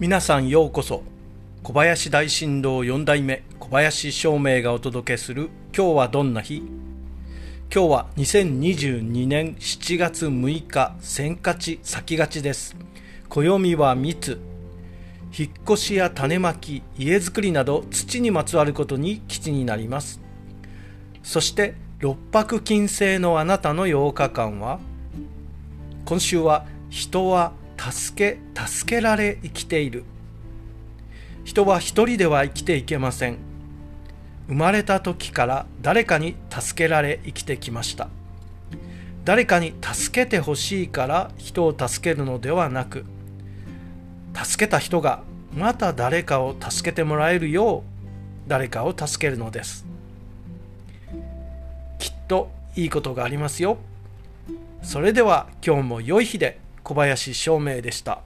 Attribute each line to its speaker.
Speaker 1: 皆さんようこそ。小林大震動4代目小林照明がお届けする今日はどんな日？今日は2022年7月6日先勝ち先勝ちです。暦は密引っ越しや種まき家づくりなど土にまつわることに基地になります。そして六白金星のあなたの8日間は？今週は人は助け助けられ生きている。人は一人では生きていけません。生まれた時から誰かに助けられ生きてきました。誰かに助けてほしいから人を助けるのではなく助けた人がまた誰かを助けてもらえるよう誰かを助けるのです。きっといいことがありますよ。それでは今日も良い日で小林照明でした。